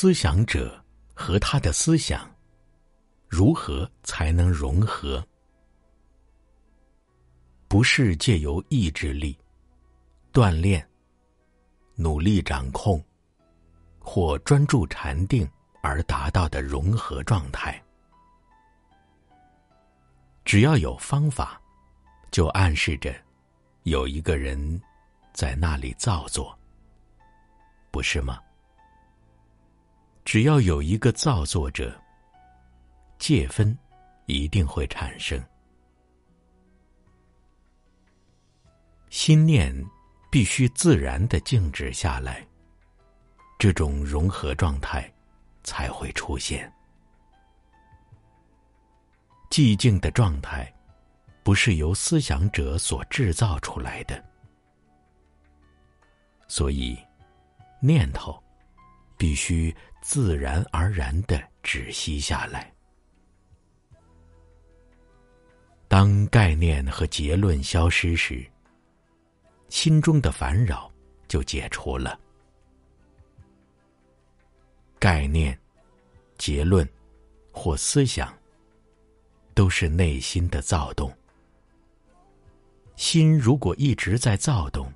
思想者和他的思想如何才能融合？不是借由意志力锻炼、努力掌控或专注禅定而达到的融合状态。只要有方法，就暗示着有一个人在那里造作，不是吗？只要有一个造作者，界分一定会产生。心念必须自然的静止下来，这种融合状态才会出现。寂静的状态不是由思想者所制造出来的，所以念头必须。自然而然的止息下来。当概念和结论消失时，心中的烦扰就解除了。概念、结论或思想，都是内心的躁动。心如果一直在躁动，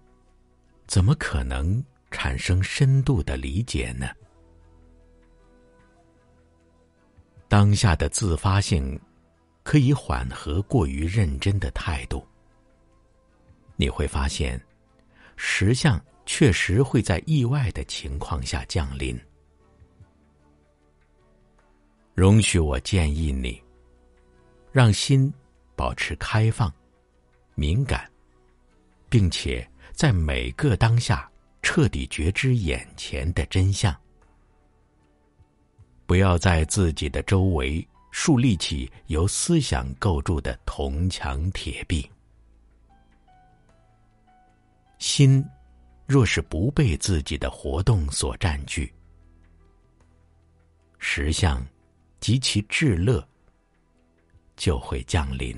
怎么可能产生深度的理解呢？当下的自发性，可以缓和过于认真的态度。你会发现，实相确实会在意外的情况下降临。容许我建议你，让心保持开放、敏感，并且在每个当下彻底觉知眼前的真相。不要在自己的周围树立起由思想构筑的铜墙铁壁。心若是不被自己的活动所占据，实相及其至乐就会降临。